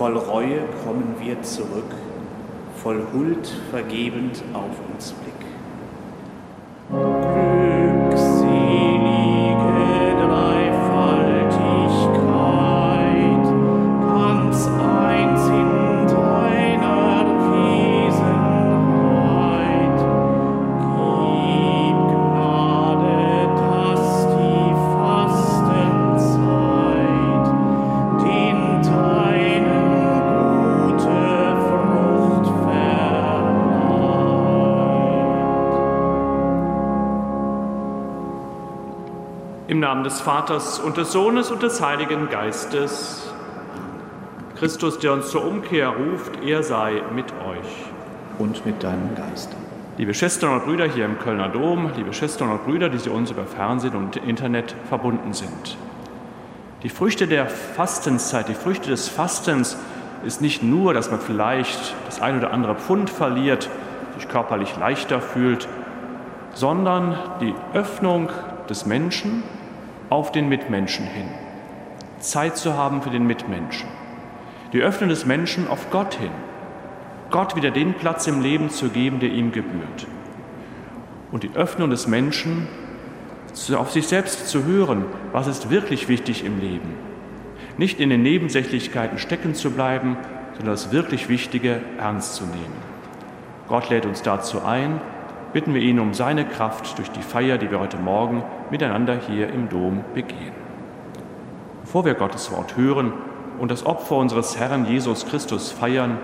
Voll Reue kommen wir zurück, voll Huld vergebend auf uns blick. Namen des Vaters und des Sohnes und des Heiligen Geistes. Christus, der uns zur Umkehr ruft, er sei mit euch. Und mit deinem Geist. Liebe Schwestern und Brüder hier im Kölner Dom, liebe Schwestern und Brüder, die Sie uns über Fernsehen und Internet verbunden sind. Die Früchte der Fastenzeit, die Früchte des Fastens ist nicht nur, dass man vielleicht das ein oder andere Pfund verliert, sich körperlich leichter fühlt, sondern die Öffnung des Menschen auf den Mitmenschen hin. Zeit zu haben für den Mitmenschen. Die Öffnung des Menschen auf Gott hin. Gott wieder den Platz im Leben zu geben, der ihm gebührt. Und die Öffnung des Menschen auf sich selbst zu hören, was ist wirklich wichtig im Leben. Nicht in den Nebensächlichkeiten stecken zu bleiben, sondern das wirklich Wichtige ernst zu nehmen. Gott lädt uns dazu ein, bitten wir ihn um seine Kraft durch die Feier, die wir heute Morgen miteinander hier im Dom begehen. Bevor wir Gottes Wort hören und das Opfer unseres Herrn Jesus Christus feiern,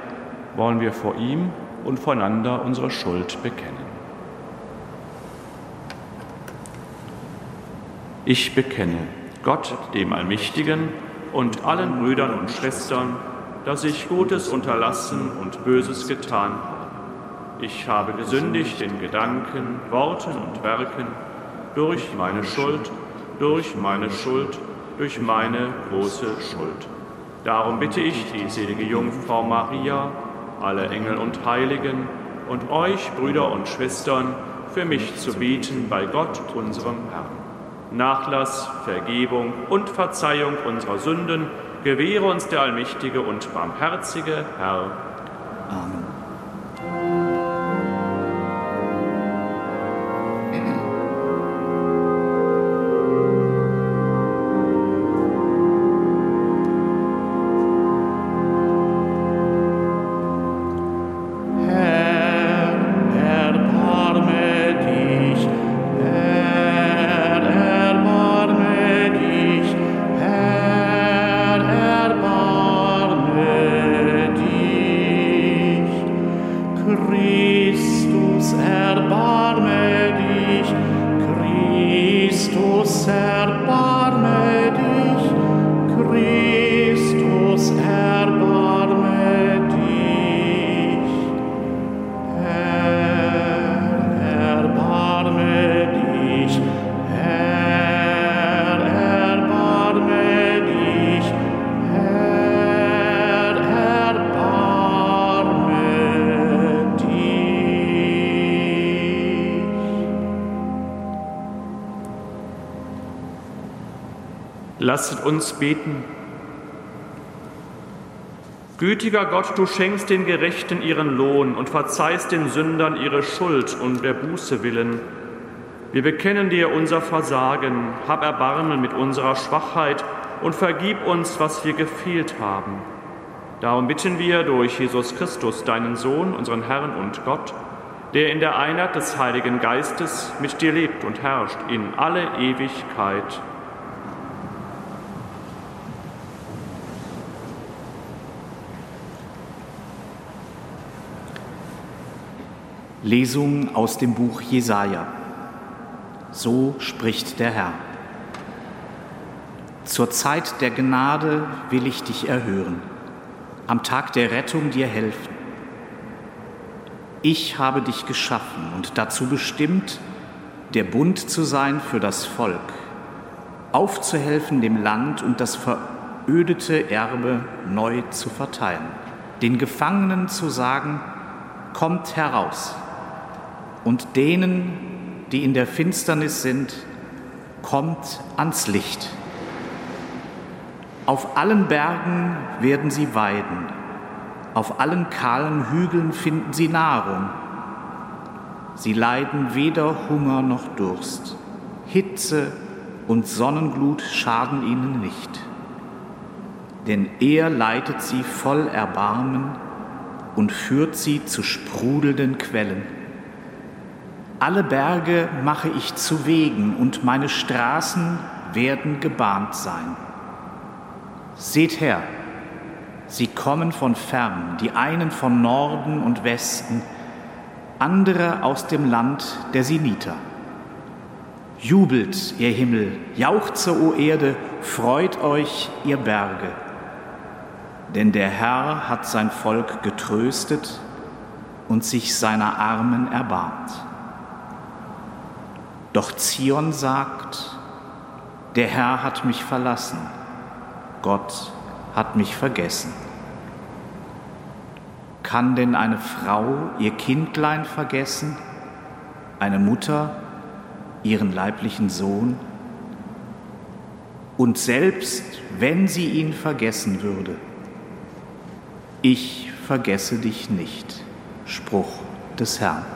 wollen wir vor ihm und voreinander unsere Schuld bekennen. Ich bekenne Gott, dem Allmächtigen, und allen Brüdern und Schwestern, dass ich Gutes unterlassen und Böses getan habe ich habe gesündigt in Gedanken, Worten und Werken, durch meine Schuld, durch meine Schuld, durch meine große Schuld. Darum bitte ich die selige Jungfrau Maria, alle Engel und Heiligen und euch, Brüder und Schwestern, für mich zu bieten bei Gott, unserem Herrn. Nachlass, Vergebung und Verzeihung unserer Sünden gewähre uns der allmächtige und barmherzige Herr. Amen. Lasset uns beten. Gütiger Gott, du schenkst den Gerechten ihren Lohn und verzeihst den Sündern ihre Schuld um der Buße willen. Wir bekennen dir unser Versagen, hab Erbarmen mit unserer Schwachheit und vergib uns, was wir gefehlt haben. Darum bitten wir durch Jesus Christus, deinen Sohn, unseren Herrn und Gott, der in der Einheit des Heiligen Geistes mit dir lebt und herrscht in alle Ewigkeit. Lesung aus dem Buch Jesaja. So spricht der Herr. Zur Zeit der Gnade will ich dich erhören, am Tag der Rettung dir helfen. Ich habe dich geschaffen und dazu bestimmt, der Bund zu sein für das Volk, aufzuhelfen dem Land und das verödete Erbe neu zu verteilen, den Gefangenen zu sagen, kommt heraus und denen, die in der Finsternis sind, kommt ans Licht. Auf allen Bergen werden sie weiden, auf allen kahlen Hügeln finden sie Nahrung. Sie leiden weder Hunger noch Durst, Hitze und Sonnenglut schaden ihnen nicht. Denn er leitet sie voll Erbarmen und führt sie zu sprudelnden Quellen. Alle Berge mache ich zu Wegen und meine Straßen werden gebahnt sein. Seht her, sie kommen von fern, die einen von Norden und Westen, andere aus dem Land der Siniter. Jubelt, ihr Himmel, jauchze, o Erde, freut euch, ihr Berge. Denn der Herr hat sein Volk getröstet und sich seiner Armen erbarmt. Doch Zion sagt, der Herr hat mich verlassen Gott hat mich vergessen. Kann denn eine Frau ihr Kindlein vergessen, eine Mutter ihren leiblichen Sohn? Und selbst wenn sie ihn vergessen würde, ich vergesse dich nicht. Spruch des Herrn.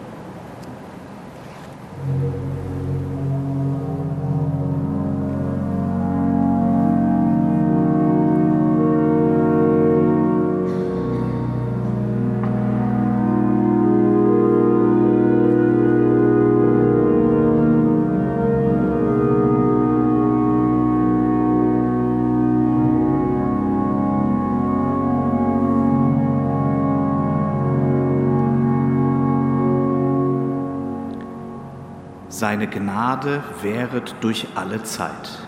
Seine Gnade währet durch alle Zeit.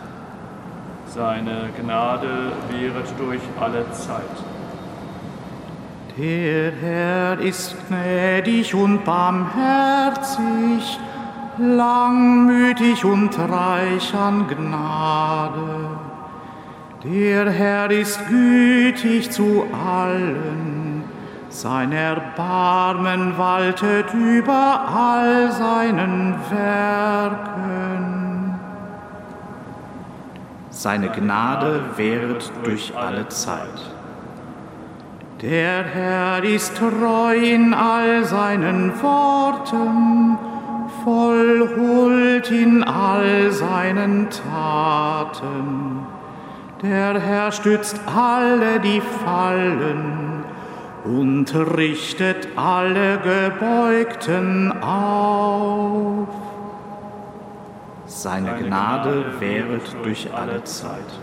Seine Gnade währet durch alle Zeit. Der Herr ist gnädig und barmherzig, langmütig und reich an Gnade. Der Herr ist gütig zu allen sein Erbarmen waltet über all seinen Werken. Seine Gnade währt durch alle Zeit. Der Herr ist treu in all seinen Worten, voll Huld in all seinen Taten. Der Herr stützt alle, die fallen und richtet alle Gebeugten auf. Seine Gnade währet durch alle Zeit.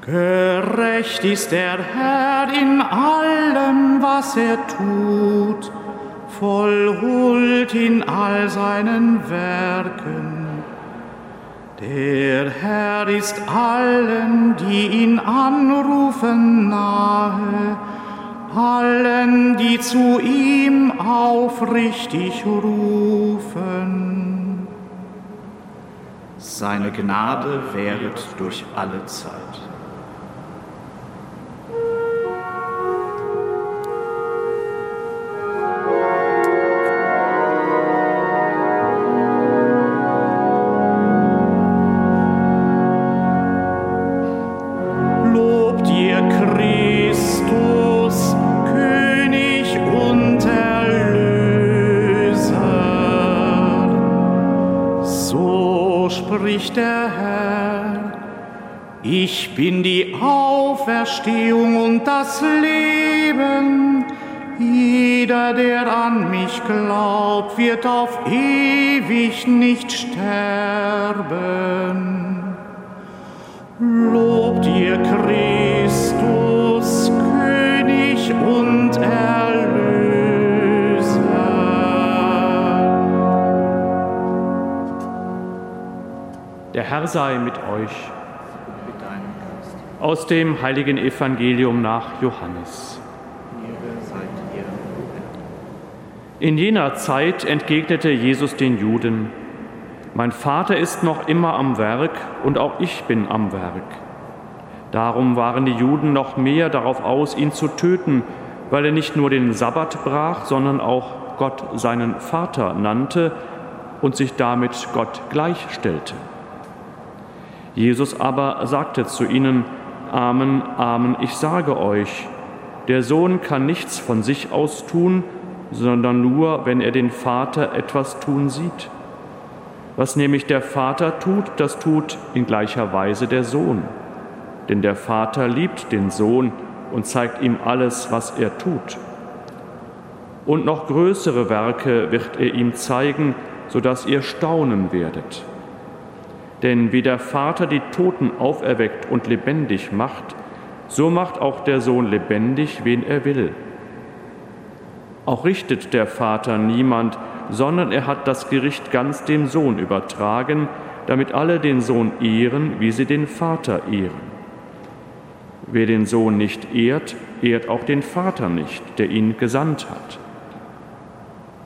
Gerecht ist der Herr in allem, was er tut, voll Huld in all seinen Werken. Der Herr ist allen, die ihn anrufen, nahe, allen, die zu ihm aufrichtig rufen. Seine Gnade währet durch alle Zeit. Nicht sterben. Lobt ihr Christus, König und Erlöser. Der Herr sei mit euch aus dem heiligen Evangelium nach Johannes. In jener Zeit entgegnete Jesus den Juden, mein Vater ist noch immer am Werk und auch ich bin am Werk. Darum waren die Juden noch mehr darauf aus, ihn zu töten, weil er nicht nur den Sabbat brach, sondern auch Gott seinen Vater nannte und sich damit Gott gleichstellte. Jesus aber sagte zu ihnen, Amen, Amen, ich sage euch, der Sohn kann nichts von sich aus tun, sondern nur, wenn er den Vater etwas tun sieht. Was nämlich der Vater tut, das tut in gleicher Weise der Sohn. Denn der Vater liebt den Sohn und zeigt ihm alles, was er tut. Und noch größere Werke wird er ihm zeigen, sodass ihr staunen werdet. Denn wie der Vater die Toten auferweckt und lebendig macht, so macht auch der Sohn lebendig, wen er will. Auch richtet der Vater niemand, sondern er hat das Gericht ganz dem Sohn übertragen, damit alle den Sohn ehren, wie sie den Vater ehren. Wer den Sohn nicht ehrt, ehrt auch den Vater nicht, der ihn gesandt hat.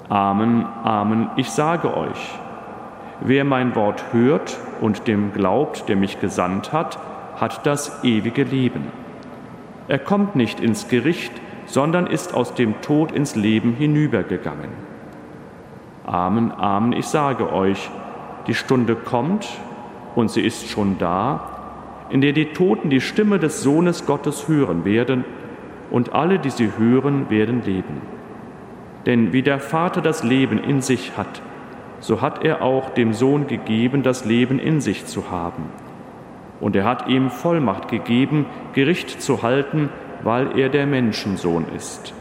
Amen, Amen, ich sage euch, wer mein Wort hört und dem glaubt, der mich gesandt hat, hat das ewige Leben. Er kommt nicht ins Gericht, sondern ist aus dem Tod ins Leben hinübergegangen. Amen, Amen, ich sage euch, die Stunde kommt und sie ist schon da, in der die Toten die Stimme des Sohnes Gottes hören werden und alle, die sie hören, werden leben. Denn wie der Vater das Leben in sich hat, so hat er auch dem Sohn gegeben, das Leben in sich zu haben. Und er hat ihm Vollmacht gegeben, Gericht zu halten, weil er der Menschensohn ist.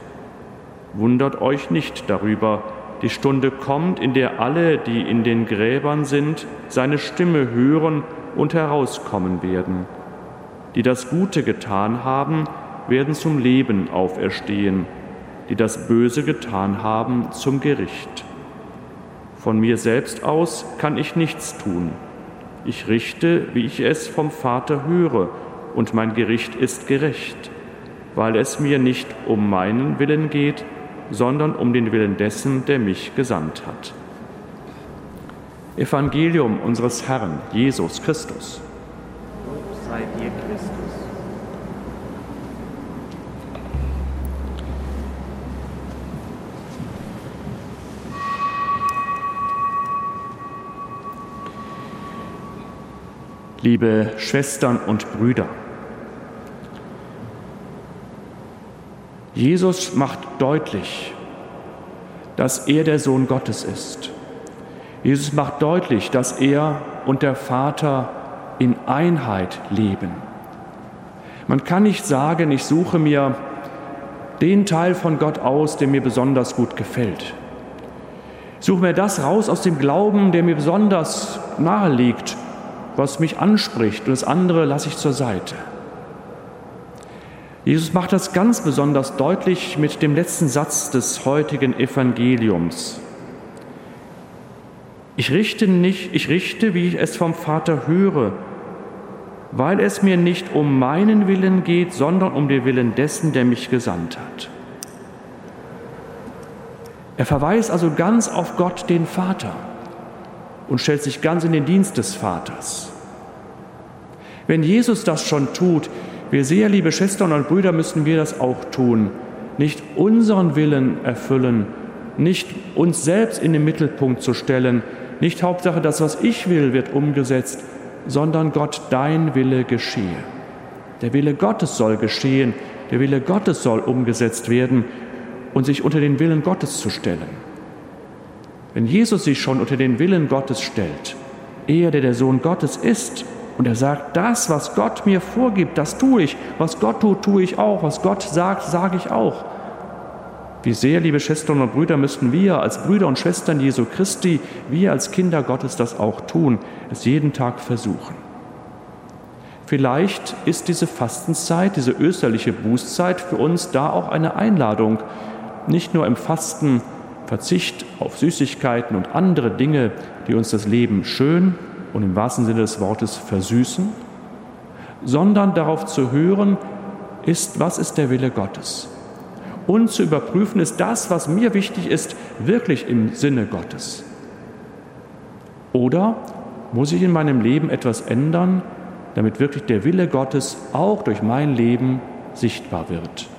Wundert euch nicht darüber, die Stunde kommt, in der alle, die in den Gräbern sind, seine Stimme hören und herauskommen werden. Die das Gute getan haben, werden zum Leben auferstehen, die das Böse getan haben, zum Gericht. Von mir selbst aus kann ich nichts tun. Ich richte, wie ich es vom Vater höre, und mein Gericht ist gerecht, weil es mir nicht um meinen Willen geht, sondern um den Willen dessen, der mich gesandt hat. Evangelium unseres Herrn Jesus Christus. Lob sei dir, Christus. Liebe Schwestern und Brüder, Jesus macht deutlich, dass er der Sohn Gottes ist. Jesus macht deutlich, dass er und der Vater in Einheit leben. Man kann nicht sagen, ich suche mir den Teil von Gott aus, der mir besonders gut gefällt. Ich suche mir das raus aus dem Glauben, der mir besonders nahe liegt, was mich anspricht, und das andere lasse ich zur Seite. Jesus macht das ganz besonders deutlich mit dem letzten Satz des heutigen Evangeliums. Ich richte nicht, ich richte, wie ich es vom Vater höre, weil es mir nicht um meinen Willen geht, sondern um den Willen dessen, der mich gesandt hat. Er verweist also ganz auf Gott, den Vater, und stellt sich ganz in den Dienst des Vaters. Wenn Jesus das schon tut, wir sehr, liebe Schwestern und Brüder, müssen wir das auch tun. Nicht unseren Willen erfüllen, nicht uns selbst in den Mittelpunkt zu stellen, nicht Hauptsache, das, was ich will, wird umgesetzt, sondern Gott, dein Wille geschehe. Der Wille Gottes soll geschehen, der Wille Gottes soll umgesetzt werden und sich unter den Willen Gottes zu stellen. Wenn Jesus sich schon unter den Willen Gottes stellt, er, der der Sohn Gottes ist, und er sagt, das, was Gott mir vorgibt, das tue ich. Was Gott tut, tue ich auch. Was Gott sagt, sage ich auch. Wie sehr, liebe Schwestern und Brüder, müssten wir als Brüder und Schwestern Jesu Christi, wir als Kinder Gottes das auch tun, es jeden Tag versuchen. Vielleicht ist diese Fastenzeit, diese österliche Bußzeit für uns da auch eine Einladung, nicht nur im Fasten Verzicht auf Süßigkeiten und andere Dinge, die uns das Leben schön und im wahrsten Sinne des Wortes versüßen, sondern darauf zu hören, ist, was ist der Wille Gottes? Und zu überprüfen, ist das, was mir wichtig ist, wirklich im Sinne Gottes? Oder muss ich in meinem Leben etwas ändern, damit wirklich der Wille Gottes auch durch mein Leben sichtbar wird?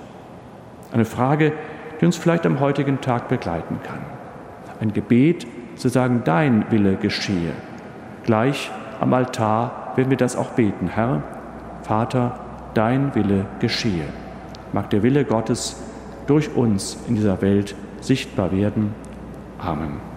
Eine Frage, die uns vielleicht am heutigen Tag begleiten kann. Ein Gebet zu sagen, dein Wille geschehe. Gleich am Altar werden wir das auch beten. Herr, Vater, dein Wille geschehe. Mag der Wille Gottes durch uns in dieser Welt sichtbar werden. Amen.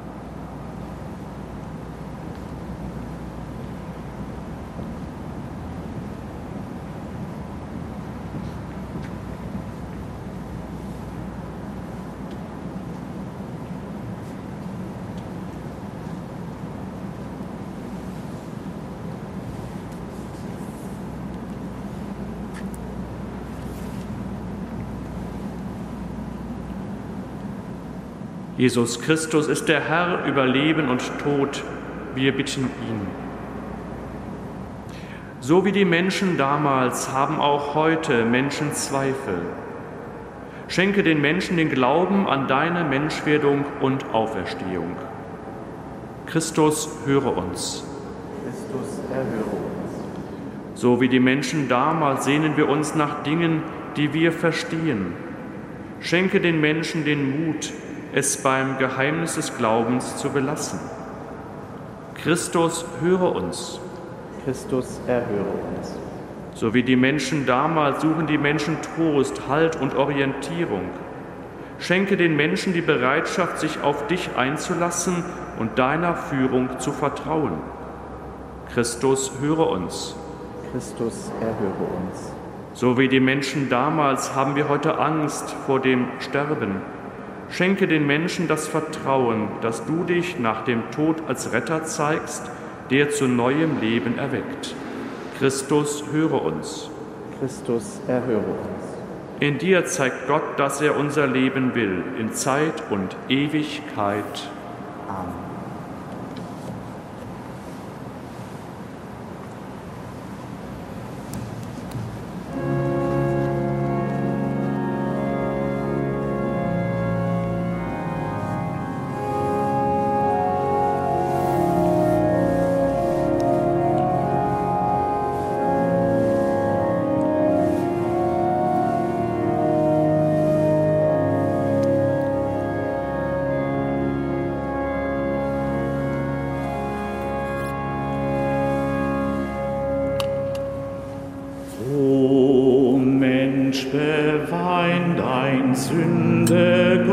Jesus Christus ist der Herr über Leben und Tod. Wir bitten ihn. So wie die Menschen damals haben auch heute Menschen Zweifel. Schenke den Menschen den Glauben an deine Menschwerdung und Auferstehung. Christus, höre uns. Christus, erhöre uns. So wie die Menschen damals sehnen wir uns nach Dingen, die wir verstehen. Schenke den Menschen den Mut, es beim Geheimnis des Glaubens zu belassen. Christus, höre uns. Christus, erhöre uns. So wie die Menschen damals suchen die Menschen Trost, Halt und Orientierung. Schenke den Menschen die Bereitschaft, sich auf dich einzulassen und deiner Führung zu vertrauen. Christus, höre uns. Christus, erhöre uns. So wie die Menschen damals haben wir heute Angst vor dem Sterben Schenke den Menschen das Vertrauen, dass du dich nach dem Tod als Retter zeigst, der zu neuem Leben erweckt. Christus, höre uns. Christus, erhöre uns. In dir zeigt Gott, dass er unser Leben will, in Zeit und Ewigkeit. Wein dein Sünde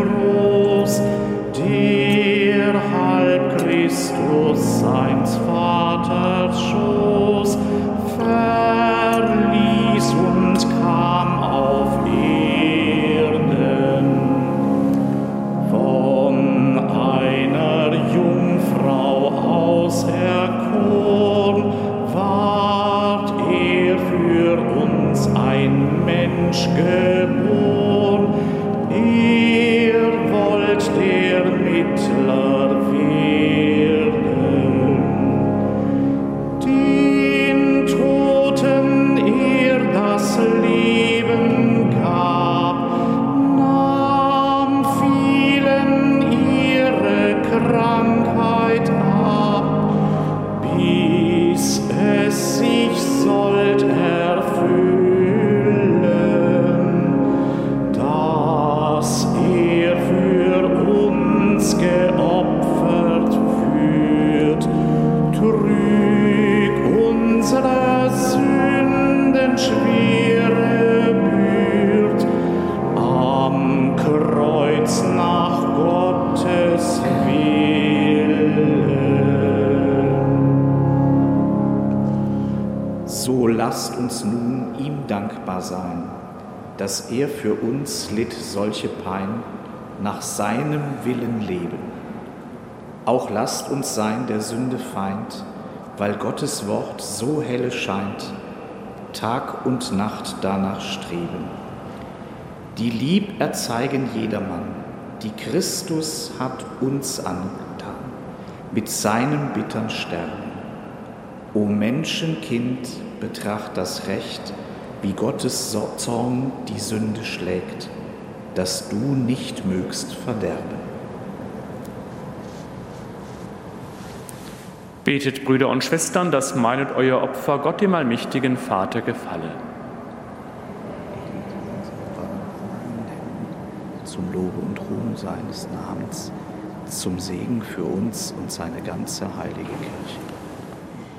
dass er für uns litt solche Pein, nach seinem Willen leben. Auch lasst uns sein der Sünde Feind, weil Gottes Wort so helle scheint, Tag und Nacht danach streben. Die Lieb erzeigen jedermann, die Christus hat uns angetan, mit seinem bittern Sterben. O Menschenkind, betracht das Recht, wie Gottes Zorn die Sünde schlägt, dass du nicht mögst verderben. Betet, Brüder und Schwestern, dass mein und euer Opfer Gott, dem allmächtigen Vater, gefalle. Zu zum Lobe und Ruhm seines Namens, zum Segen für uns und seine ganze heilige Kirche.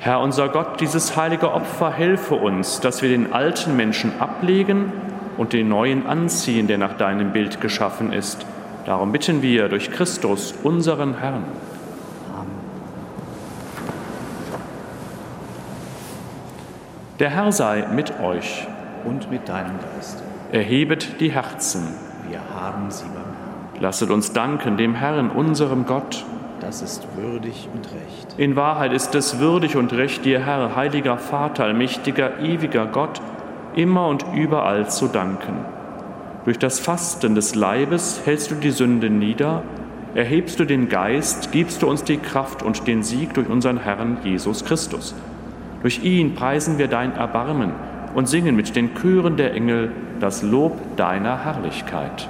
Herr unser Gott, dieses heilige Opfer helfe uns, dass wir den alten Menschen ablegen und den neuen anziehen, der nach deinem Bild geschaffen ist. Darum bitten wir durch Christus, unseren Herrn. Der Herr sei mit euch. Und mit deinem Geist. Erhebet die Herzen. Wir haben sie beim Herrn. Lasset uns danken dem Herrn, unserem Gott. Das ist würdig und recht. In Wahrheit ist es würdig und recht, dir, Herr, heiliger Vater, allmächtiger, ewiger Gott, immer und überall zu danken. Durch das Fasten des Leibes hältst du die Sünde nieder, erhebst du den Geist, gibst du uns die Kraft und den Sieg durch unseren Herrn Jesus Christus. Durch ihn preisen wir dein Erbarmen und singen mit den Chören der Engel das Lob deiner Herrlichkeit.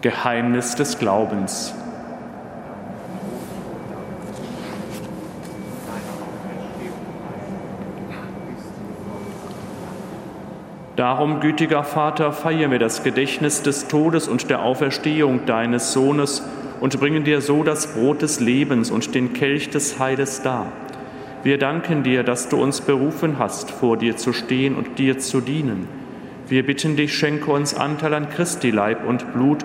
Geheimnis des Glaubens. Darum, gütiger Vater, feiern wir das Gedächtnis des Todes und der Auferstehung deines Sohnes und bringen dir so das Brot des Lebens und den Kelch des Heiles dar. Wir danken dir, dass du uns berufen hast, vor dir zu stehen und dir zu dienen. Wir bitten dich, schenke uns Anteil an Christi Leib und Blut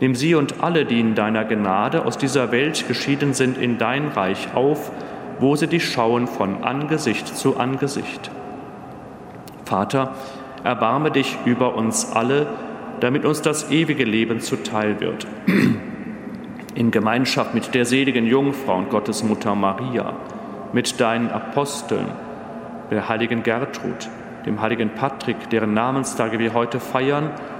Nimm sie und alle, die in deiner Gnade aus dieser Welt geschieden sind, in dein Reich auf, wo sie dich schauen von Angesicht zu Angesicht. Vater, erbarme dich über uns alle, damit uns das ewige Leben zuteil wird. In Gemeinschaft mit der seligen Jungfrau und Gottesmutter Maria, mit deinen Aposteln, der heiligen Gertrud, dem heiligen Patrick, deren Namenstage wir heute feiern,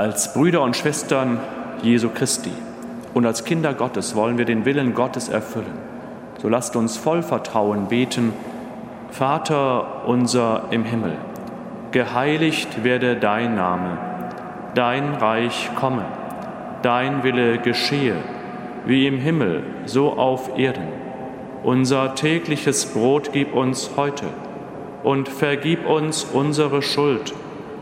Als Brüder und Schwestern Jesu Christi und als Kinder Gottes wollen wir den Willen Gottes erfüllen. So lasst uns voll Vertrauen beten, Vater unser im Himmel, geheiligt werde dein Name, dein Reich komme, dein Wille geschehe, wie im Himmel, so auf Erden. Unser tägliches Brot gib uns heute und vergib uns unsere Schuld,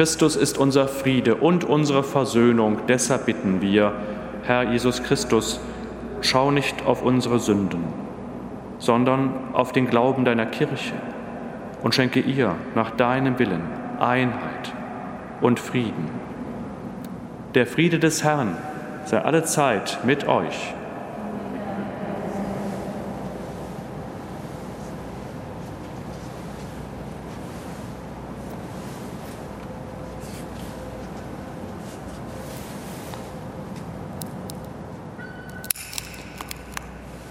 Christus ist unser Friede und unsere Versöhnung. Deshalb bitten wir, Herr Jesus Christus, schau nicht auf unsere Sünden, sondern auf den Glauben deiner Kirche und schenke ihr nach deinem Willen Einheit und Frieden. Der Friede des Herrn sei alle Zeit mit euch.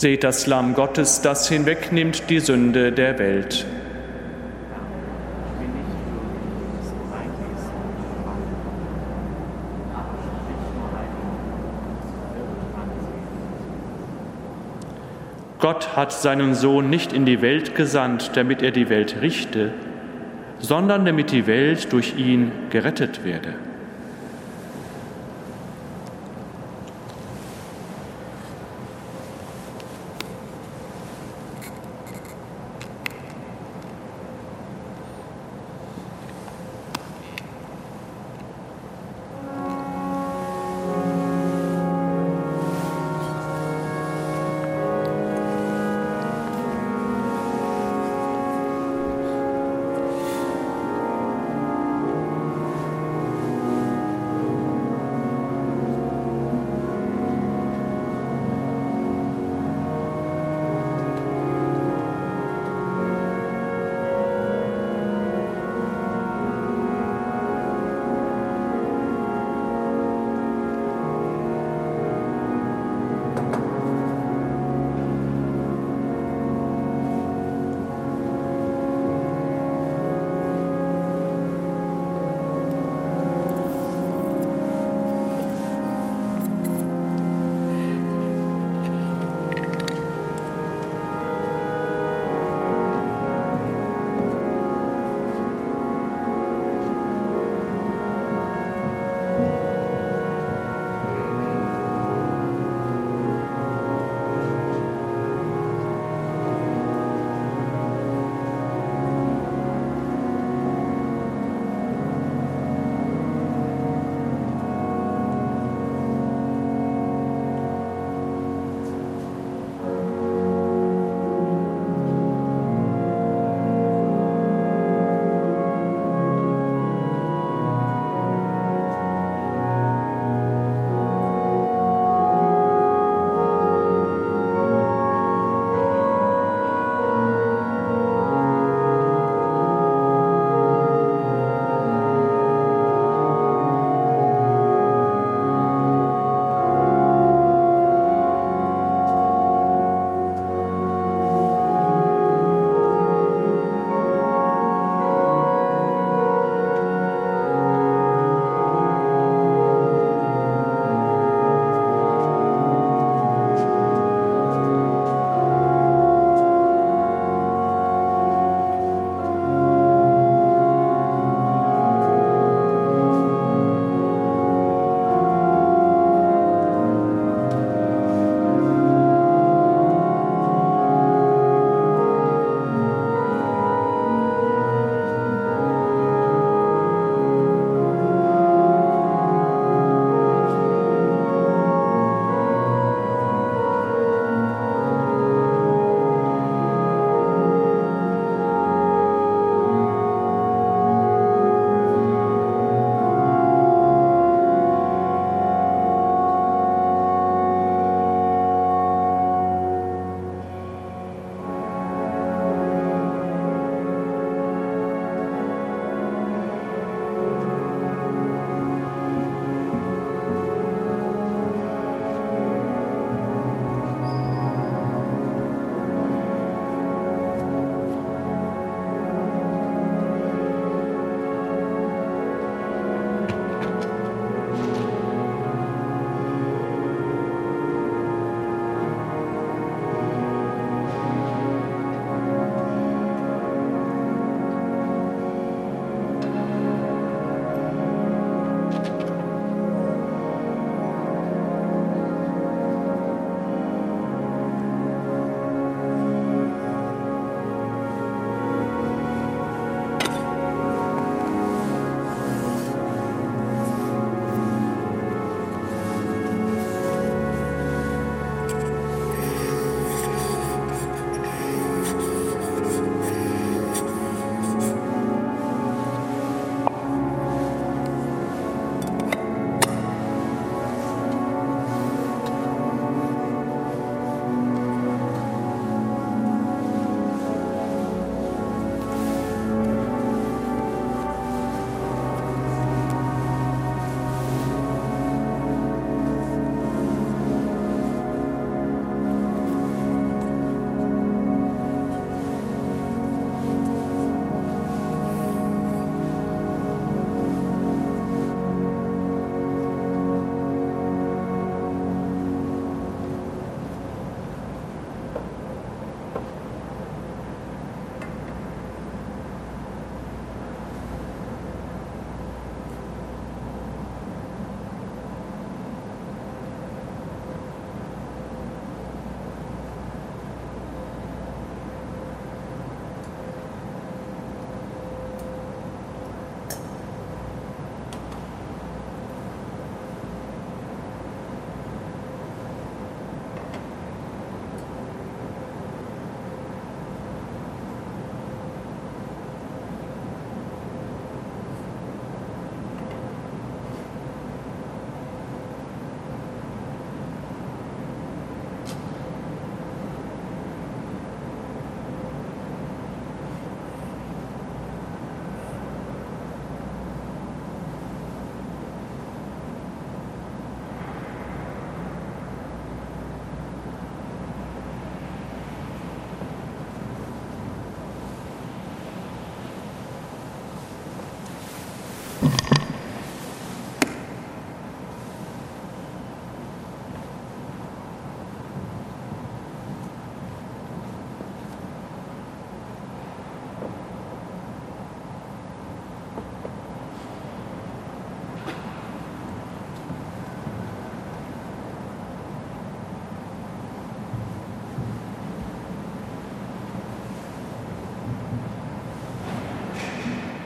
Seht das Lamm Gottes, das hinwegnimmt die Sünde der Welt. Gott hat seinen Sohn nicht in die Welt gesandt, damit er die Welt richte, sondern damit die Welt durch ihn gerettet werde.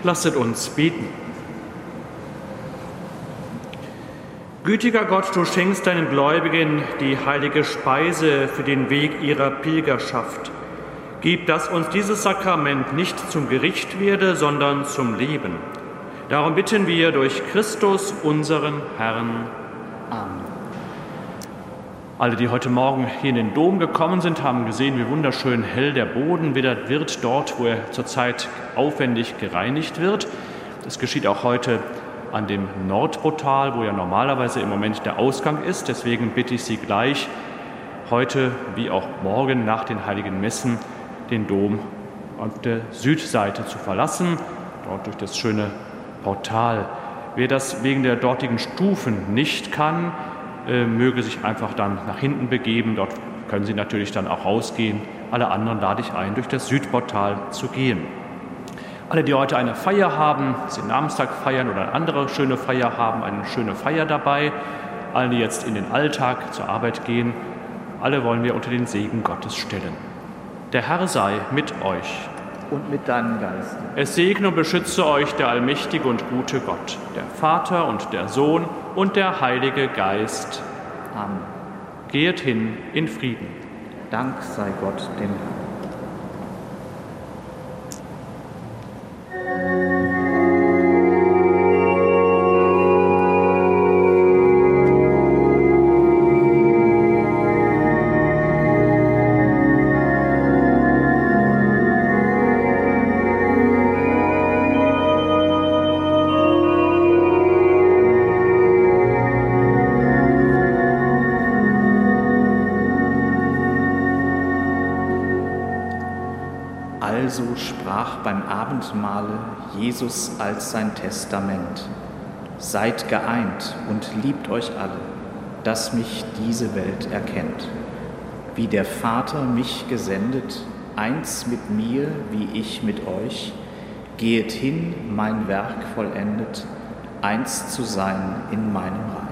Lasset uns beten. Gütiger Gott, du schenkst deinen Gläubigen die heilige Speise für den Weg ihrer Pilgerschaft. Gib, dass uns dieses Sakrament nicht zum Gericht werde, sondern zum Leben. Darum bitten wir durch Christus, unseren Herrn. Alle, die heute Morgen hier in den Dom gekommen sind, haben gesehen, wie wunderschön hell der Boden wieder wird, dort, wo er zurzeit aufwendig gereinigt wird. Das geschieht auch heute an dem Nordportal, wo ja normalerweise im Moment der Ausgang ist. Deswegen bitte ich Sie gleich, heute wie auch morgen nach den heiligen Messen den Dom auf der Südseite zu verlassen, dort durch das schöne Portal. Wer das wegen der dortigen Stufen nicht kann, äh, möge sich einfach dann nach hinten begeben. Dort können Sie natürlich dann auch rausgehen. Alle anderen lade ich ein, durch das Südportal zu gehen. Alle, die heute eine Feier haben, den Namenstag feiern oder eine andere schöne Feier haben, eine schöne Feier dabei. Alle, die jetzt in den Alltag zur Arbeit gehen, alle wollen wir unter den Segen Gottes stellen. Der Herr sei mit euch. Und mit deinem Geist. Es segne und beschütze euch der allmächtige und gute Gott, der Vater und der Sohn und der Heilige Geist. Amen. Geht hin in Frieden. Dank sei Gott dem Herrn. Jesus als sein Testament. Seid geeint und liebt euch alle, dass mich diese Welt erkennt. Wie der Vater mich gesendet, eins mit mir, wie ich mit euch, gehet hin, mein Werk vollendet, eins zu sein in meinem Reich.